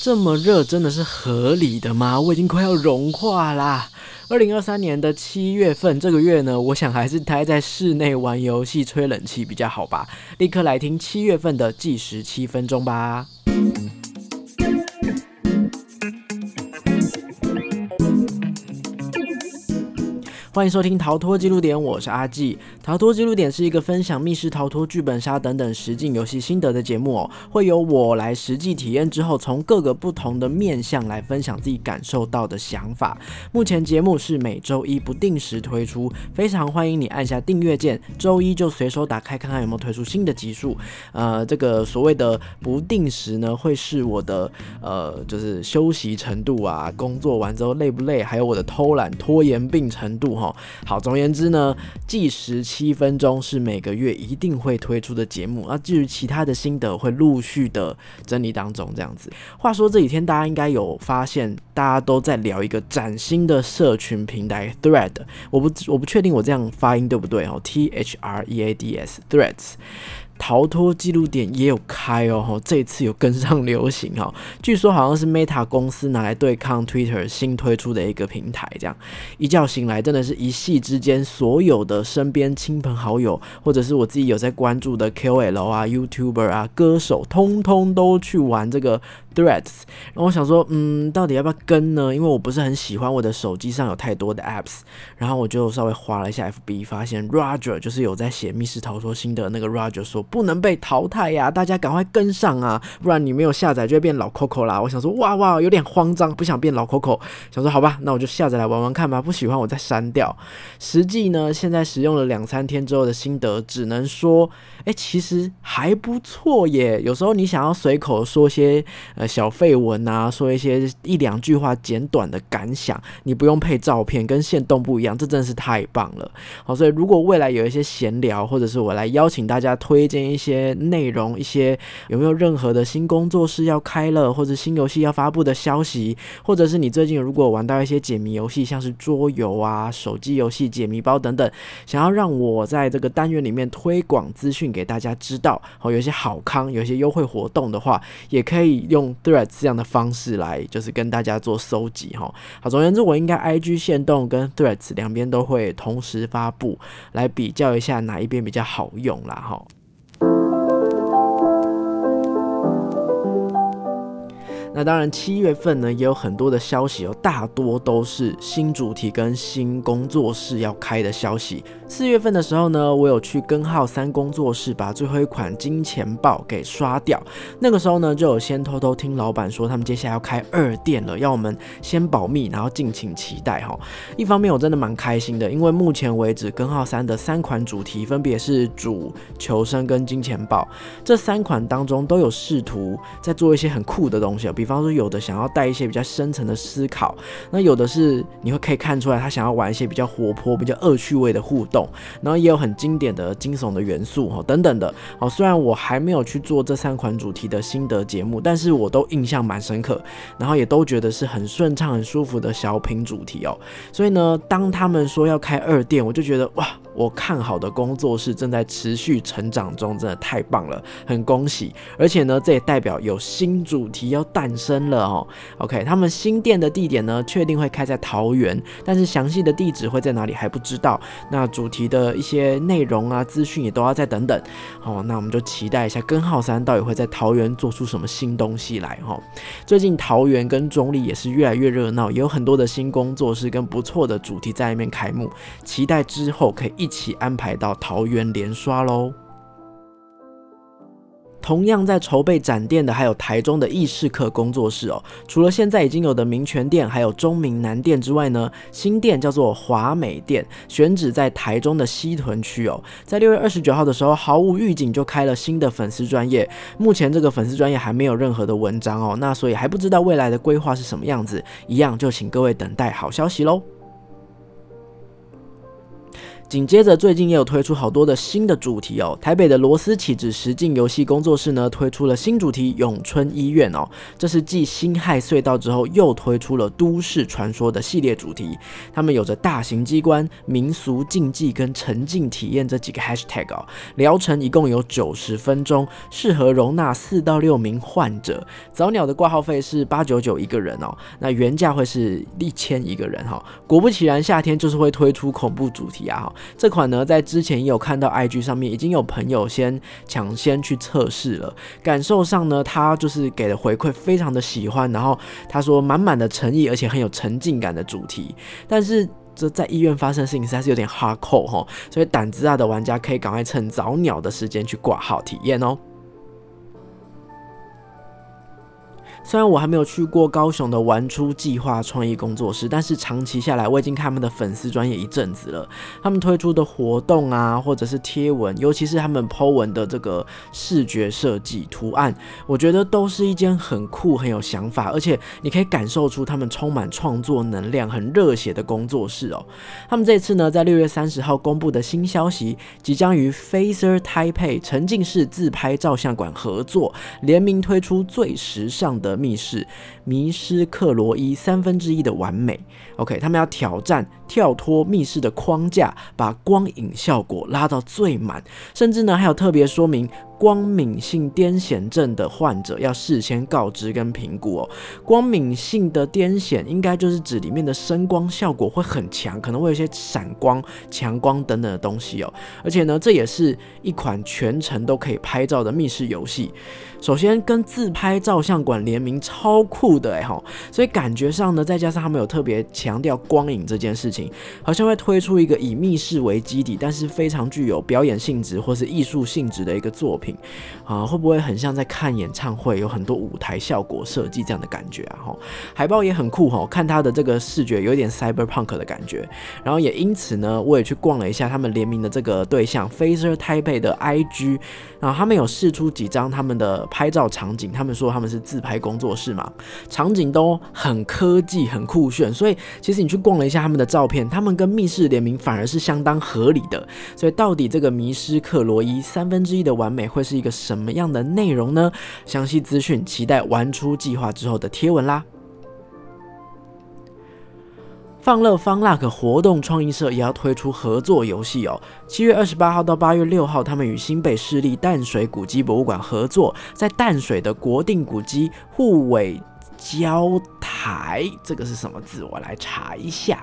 这么热真的是合理的吗？我已经快要融化啦！二零二三年的七月份，这个月呢，我想还是待在室内玩游戏、吹冷气比较好吧。立刻来听七月份的计时七分钟吧。欢迎收听逃脱记录点，我是阿纪。逃脱记录点是一个分享密室逃脱、剧本杀等等实境游戏心得的节目哦，会由我来实际体验之后，从各个不同的面向来分享自己感受到的想法。目前节目是每周一不定时推出，非常欢迎你按下订阅键，周一就随手打开看看有没有推出新的集数。呃，这个所谓的不定时呢，会是我的呃，就是休息程度啊，工作完之后累不累，还有我的偷懒拖延病程度哈。好，总而言之呢，计时七分钟是每个月一定会推出的节目。那至于其他的心得，会陆续的整理当中这样子。话说这几天大家应该有发现，大家都在聊一个崭新的社群平台 Thread。我不我不确定我这样发音对不对哦，T H R E A D S Threads。逃脱记录点也有开哦，这次有跟上流行哈。据说好像是 Meta 公司拿来对抗 Twitter 新推出的一个平台，这样一觉醒来，真的是一夕之间，所有的身边亲朋好友，或者是我自己有在关注的 KOL 啊、YouTuber 啊、歌手，通通都去玩这个。Threads，然后我想说，嗯，到底要不要跟呢？因为我不是很喜欢我的手机上有太多的 apps，然后我就稍微划了一下 FB，发现 Roger 就是有在写密室逃脱新的那个 Roger 说不能被淘汰呀，大家赶快跟上啊，不然你没有下载就会变老 Coco 啦。我想说，哇哇，有点慌张，不想变老 Coco，想说好吧，那我就下载来玩玩看吧，不喜欢我再删掉。实际呢，现在使用了两三天之后的心得，只能说，哎，其实还不错耶。有时候你想要随口说些呃。小废文啊，说一些一两句话简短的感想，你不用配照片，跟线动不一样，这真是太棒了。好，所以如果未来有一些闲聊，或者是我来邀请大家推荐一些内容，一些有没有任何的新工作室要开了，或者新游戏要发布的消息，或者是你最近如果玩到一些解谜游戏，像是桌游啊、手机游戏解谜包等等，想要让我在这个单元里面推广资讯给大家知道，好，有一些好康，有一些优惠活动的话，也可以用。Threads 这样的方式来，就是跟大家做搜集哈。好，总而言之，我应该 IG 线动跟 Threads 两边都会同时发布，来比较一下哪一边比较好用啦哈。那当然，七月份呢也有很多的消息哦，大多都是新主题跟新工作室要开的消息。四月份的时候呢，我有去根号三工作室把最后一款金钱豹给刷掉。那个时候呢，就有先偷偷听老板说，他们接下来要开二店了，要我们先保密，然后敬请期待哈。一方面我真的蛮开心的，因为目前为止根号三的三款主题分别是主、求生跟金钱豹，这三款当中都有试图在做一些很酷的东西，比。比方说，有的想要带一些比较深层的思考，那有的是你会可以看出来，他想要玩一些比较活泼、比较恶趣味的互动，然后也有很经典的惊悚的元素哈等等的。哦，虽然我还没有去做这三款主题的心得节目，但是我都印象蛮深刻，然后也都觉得是很顺畅、很舒服的小品主题哦。所以呢，当他们说要开二店，我就觉得哇。我看好的工作室正在持续成长中，真的太棒了，很恭喜！而且呢，这也代表有新主题要诞生了哦。OK，他们新店的地点呢，确定会开在桃园，但是详细的地址会在哪里还不知道。那主题的一些内容啊、资讯也都要再等等。好，那我们就期待一下根号三到底会在桃园做出什么新东西来哈。最近桃园跟中立也是越来越热闹，也有很多的新工作室跟不错的主题在那边开幕，期待之后可以一。一起安排到桃园连刷喽。同样在筹备展店的还有台中的意式客工作室哦。除了现在已经有的民权店，还有中明南店之外呢，新店叫做华美店，选址在台中的西屯区哦。在六月二十九号的时候，毫无预警就开了新的粉丝专业。目前这个粉丝专业还没有任何的文章哦，那所以还不知道未来的规划是什么样子。一样就请各位等待好消息喽。紧接着，最近也有推出好多的新的主题哦。台北的螺丝起子实境游戏工作室呢，推出了新主题永春医院哦。这是继辛亥隧道之后，又推出了都市传说的系列主题。他们有着大型机关、民俗禁忌跟沉浸体验这几个 hashtag 哦。疗程一共有九十分钟，适合容纳四到六名患者。早鸟的挂号费是八九九一个人哦，那原价会是一千一个人哈。果不其然，夏天就是会推出恐怖主题啊哈。这款呢，在之前也有看到 IG 上面已经有朋友先抢先去测试了，感受上呢，他就是给的回馈非常的喜欢，然后他说满满的诚意，而且很有沉浸感的主题。但是这在医院发生的事情实在是有点哈扣哈，所以胆子大的玩家可以赶快趁早鸟的时间去挂号体验哦。虽然我还没有去过高雄的玩出计划创意工作室，但是长期下来，我已经看他们的粉丝专业一阵子了。他们推出的活动啊，或者是贴文，尤其是他们 Po 文的这个视觉设计图案，我觉得都是一件很酷、很有想法，而且你可以感受出他们充满创作能量、很热血的工作室哦。他们这次呢，在六月三十号公布的新消息，即将与 Facer Taipei 沉浸式自拍照相馆合作，联名推出最时尚的。的密室迷失克罗伊三分之一的完美，OK，他们要挑战跳脱密室的框架，把光影效果拉到最满，甚至呢还有特别说明。光敏性癫痫症的患者要事先告知跟评估哦。光敏性的癫痫应该就是指里面的声光效果会很强，可能会有一些闪光、强光等等的东西哦。而且呢，这也是一款全程都可以拍照的密室游戏。首先跟自拍照相馆联名，超酷的哎哈。所以感觉上呢，再加上他们有特别强调光影这件事情，好像会推出一个以密室为基底，但是非常具有表演性质或是艺术性质的一个作品。啊，会不会很像在看演唱会，有很多舞台效果设计这样的感觉啊？哈，海报也很酷哈，看它的这个视觉有点 cyberpunk 的感觉。然后也因此呢，我也去逛了一下他们联名的这个对象 Facer Taipei 的 IG，然后他们有试出几张他们的拍照场景，他们说他们是自拍工作室嘛，场景都很科技、很酷炫。所以其实你去逛了一下他们的照片，他们跟密室联名反而是相当合理的。所以到底这个迷失克罗伊三分之一的完美？会是一个什么样的内容呢？详细资讯期待玩出计划之后的贴文啦。放乐方 luck 活动创意社也要推出合作游戏哦。七月二十八号到八月六号，他们与新北市立淡水古迹博物馆合作，在淡水的国定古迹护尾礁台，这个是什么字？我来查一下。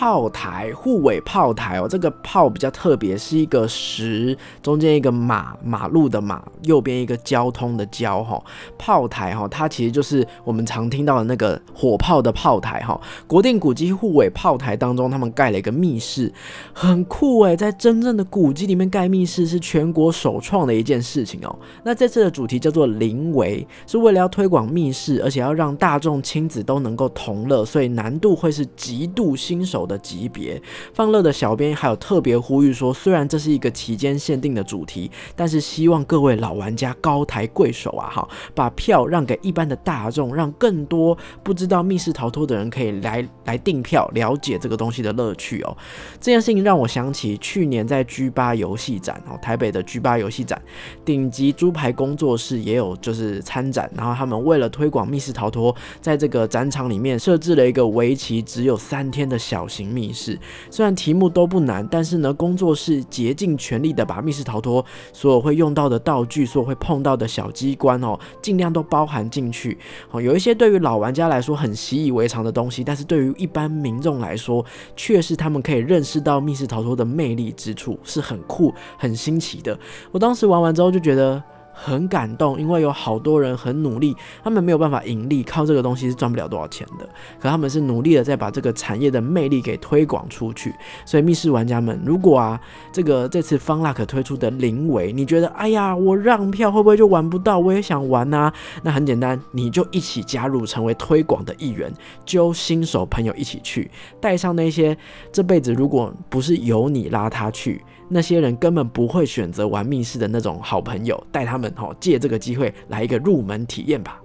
炮台护尾炮台哦，这个炮比较特别，是一个石中间一个马马路的马，右边一个交通的交哈。炮台哈，它其实就是我们常听到的那个火炮的炮台哈。国定古迹护尾炮台当中，他们盖了一个密室，很酷诶，在真正的古迹里面盖密室是全国首创的一件事情哦。那这次的主题叫做临围，是为了要推广密室，而且要让大众亲子都能够同乐，所以难度会是极度新手。的级别，放乐的小编还有特别呼吁说，虽然这是一个期间限定的主题，但是希望各位老玩家高抬贵手啊，哈，把票让给一般的大众，让更多不知道密室逃脱的人可以来来订票，了解这个东西的乐趣哦。这件事情让我想起去年在 G 八游戏展哦，台北的 G 八游戏展，顶级猪排工作室也有就是参展，然后他们为了推广密室逃脱，在这个展场里面设置了一个为期只有三天的小。型密室虽然题目都不难，但是呢，工作室竭尽全力的把密室逃脱所有会用到的道具，所有会碰到的小机关哦，尽量都包含进去。哦，有一些对于老玩家来说很习以为常的东西，但是对于一般民众来说，却是他们可以认识到密室逃脱的魅力之处，是很酷、很新奇的。我当时玩完之后就觉得。很感动，因为有好多人很努力，他们没有办法盈利，靠这个东西是赚不了多少钱的。可他们是努力的在把这个产业的魅力给推广出去。所以密室玩家们，如果啊这个这次方 luck 推出的临尾，你觉得哎呀我让票会不会就玩不到？我也想玩啊。那很简单，你就一起加入，成为推广的一员，揪新手朋友一起去，带上那些这辈子如果不是由你拉他去。那些人根本不会选择玩密室的那种好朋友，带他们哈借这个机会来一个入门体验吧。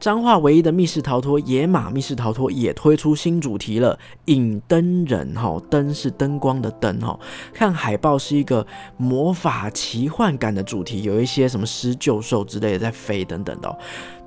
彰化唯一的密室逃脱野马密室逃脱也推出新主题了，影灯人哈，灯是灯光的灯哈。看海报是一个魔法奇幻感的主题，有一些什么狮鹫兽之类的在飞等等的。哦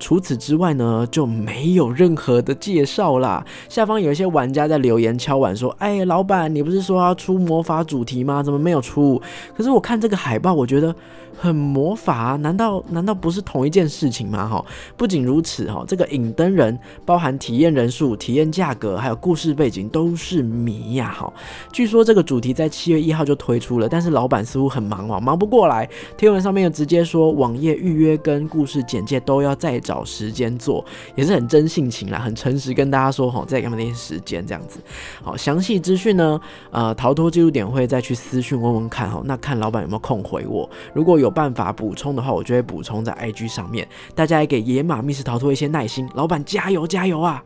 除此之外呢，就没有任何的介绍啦。下方有一些玩家在留言敲碗说：“哎，老板，你不是说要出魔法主题吗？怎么没有出？”可是我看这个海报，我觉得。很魔法，难道难道不是同一件事情吗？哈，不仅如此，哈，这个影灯人包含体验人数、体验价格，还有故事背景都是谜呀！哈，据说这个主题在七月一号就推出了，但是老板似乎很忙哦，忙不过来。天文上面又直接说，网页预约跟故事简介都要再找时间做，也是很真性情啦，很诚实跟大家说，哈，再给他们点时间这样子。好，详细资讯呢，呃，逃脱记录点会再去私讯问问看，哈，那看老板有没有空回我，如果。有办法补充的话，我就会补充在 IG 上面。大家也给野马密室逃脱一些耐心，老板加油加油啊！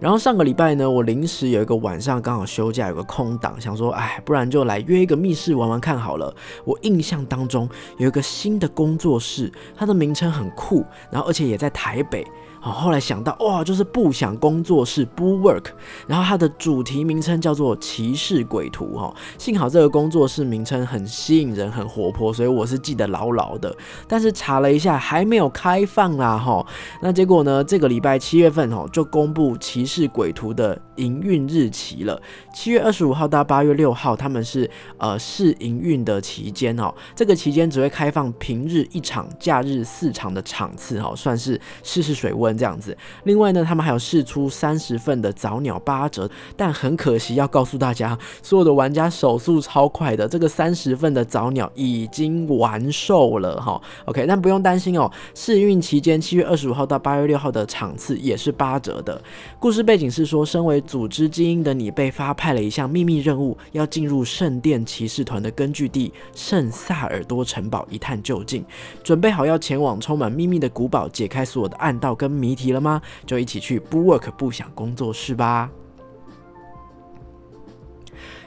然后上个礼拜呢，我临时有一个晚上刚好休假，有个空档，想说，哎，不然就来约一个密室玩玩看好了。我印象当中有一个新的工作室，它的名称很酷，然后而且也在台北。好，后来想到哇，就是不想工作室 （Bu Work），然后它的主题名称叫做骑士鬼图哈。幸好这个工作室名称很吸引人，很活泼，所以我是记得牢牢的。但是查了一下，还没有开放啦哈。那结果呢？这个礼拜七月份哦，就公布骑士鬼图的营运日期了。七月二十五号到八月六号，他们是呃试营运的期间哦。这个期间只会开放平日一场，假日四场的场次哈，算是试试水温。这样子，另外呢，他们还有试出三十份的早鸟八折，但很可惜要告诉大家，所有的玩家手速超快的，这个三十份的早鸟已经完售了哈。OK，但不用担心哦，试运期间七月二十五号到八月六号的场次也是八折的。故事背景是说，身为组织精英的你被发派了一项秘密任务，要进入圣殿骑士团的根据地圣萨尔多城堡一探究竟，准备好要前往充满秘密的古堡，解开所有的暗道跟。谜题了吗？就一起去不 Work 不想工作室吧。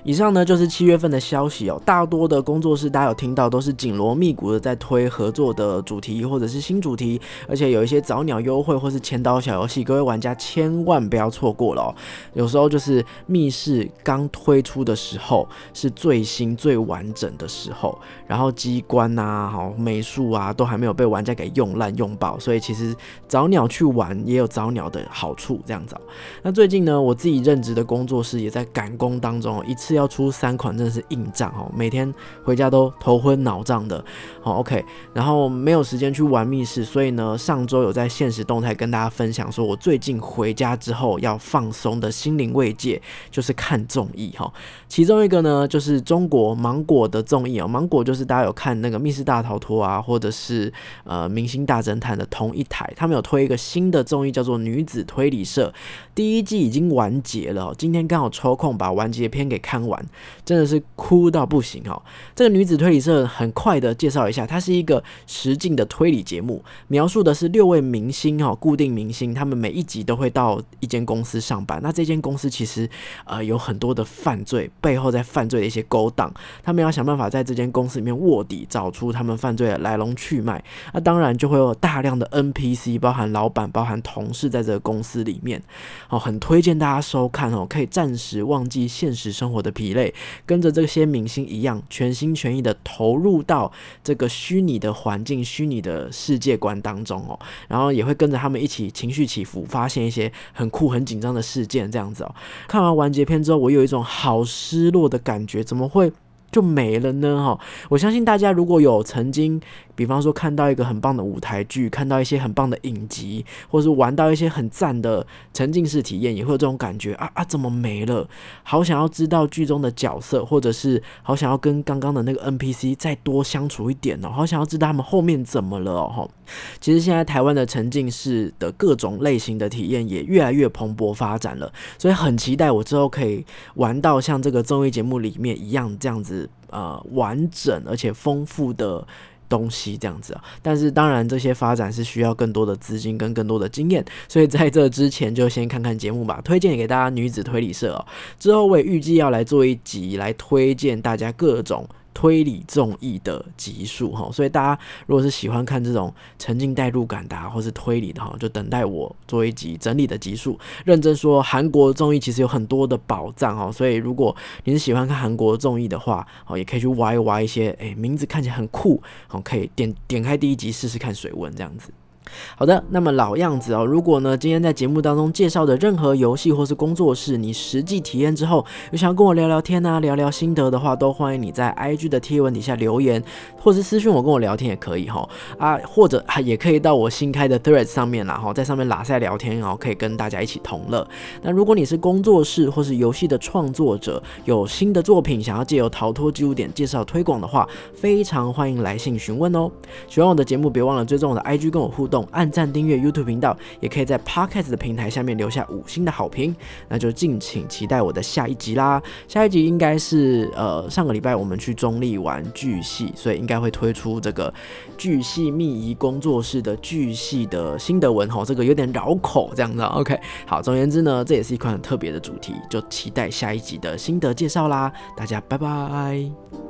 以上呢就是七月份的消息哦。大多的工作室大家有听到，都是紧锣密鼓的在推合作的主题或者是新主题，而且有一些早鸟优惠或是千刀小游戏，各位玩家千万不要错过了哦。有时候就是密室刚推出的时候是最新最完整的时候，然后机关呐、好美术啊都还没有被玩家给用烂用爆，所以其实早鸟去玩也有早鸟的好处这样子。那最近呢，我自己任职的工作室也在赶工当中，一次。要出三款真的是硬仗哦，每天回家都头昏脑胀的。好，OK，然后没有时间去玩密室，所以呢，上周有在现实动态跟大家分享，说我最近回家之后要放松的心灵慰藉就是看综艺哈。其中一个呢，就是中国芒果的综艺哦，芒果就是大家有看那个密室大逃脱啊，或者是呃明星大侦探的同一台，他们有推一个新的综艺叫做女子推理社，第一季已经完结了，今天刚好抽空把完结篇给看。玩真的是哭到不行哦！这个女子推理社很快的介绍一下，它是一个实境的推理节目，描述的是六位明星哈，固定明星，他们每一集都会到一间公司上班。那这间公司其实呃有很多的犯罪，背后在犯罪的一些勾当，他们要想办法在这间公司里面卧底，找出他们犯罪的来龙去脉。那当然就会有大量的 NPC，包含老板、包含同事在这个公司里面。哦，很推荐大家收看哦，可以暂时忘记现实生活的。的疲累，跟着这些明星一样，全心全意的投入到这个虚拟的环境、虚拟的世界观当中哦，然后也会跟着他们一起情绪起伏，发现一些很酷、很紧张的事件，这样子哦。看完完结篇之后，我有一种好失落的感觉，怎么会？就没了呢哈！我相信大家如果有曾经，比方说看到一个很棒的舞台剧，看到一些很棒的影集，或是玩到一些很赞的沉浸式体验，也会有这种感觉啊啊！怎么没了？好想要知道剧中的角色，或者是好想要跟刚刚的那个 NPC 再多相处一点哦，好想要知道他们后面怎么了哦！其实现在台湾的沉浸式的各种类型的体验也越来越蓬勃发展了，所以很期待我之后可以玩到像这个综艺节目里面一样这样子。呃，完整而且丰富的东西这样子啊，但是当然这些发展是需要更多的资金跟更多的经验，所以在这之前就先看看节目吧。推荐给大家女子推理社哦，之后我也预计要来做一集来推荐大家各种。推理综艺的集数哈。所以大家如果是喜欢看这种沉浸代入感的，啊或是推理的哈，就等待我做一集整理的集数，认真说韩国综艺其实有很多的宝藏哦。所以如果你是喜欢看韩国综艺的话，哦，也可以去挖一挖一些诶名字看起来很酷，哦，可以点点开第一集试试看水温这样子。好的，那么老样子哦。如果呢，今天在节目当中介绍的任何游戏或是工作室，你实际体验之后，有想要跟我聊聊天啊，聊聊心得的话，都欢迎你在 IG 的贴文底下留言，或是私讯我跟我聊天也可以哈啊，或者还也可以到我新开的 Threads 上面啦哈，在上面拉塞聊天哦，可以跟大家一起同乐。那如果你是工作室或是游戏的创作者，有新的作品想要借由逃脱记录点介绍推广的话，非常欢迎来信询问哦。喜欢我的节目，别忘了追踪我的 IG 跟我互动。按赞订阅 YouTube 频道，也可以在 Podcast 的平台下面留下五星的好评。那就敬请期待我的下一集啦！下一集应该是呃上个礼拜我们去中立玩巨系，所以应该会推出这个巨系密仪工作室的巨系的心得文吼。这个有点绕口这样子。OK，好，总而言之呢，这也是一款很特别的主题，就期待下一集的心得介绍啦！大家拜拜。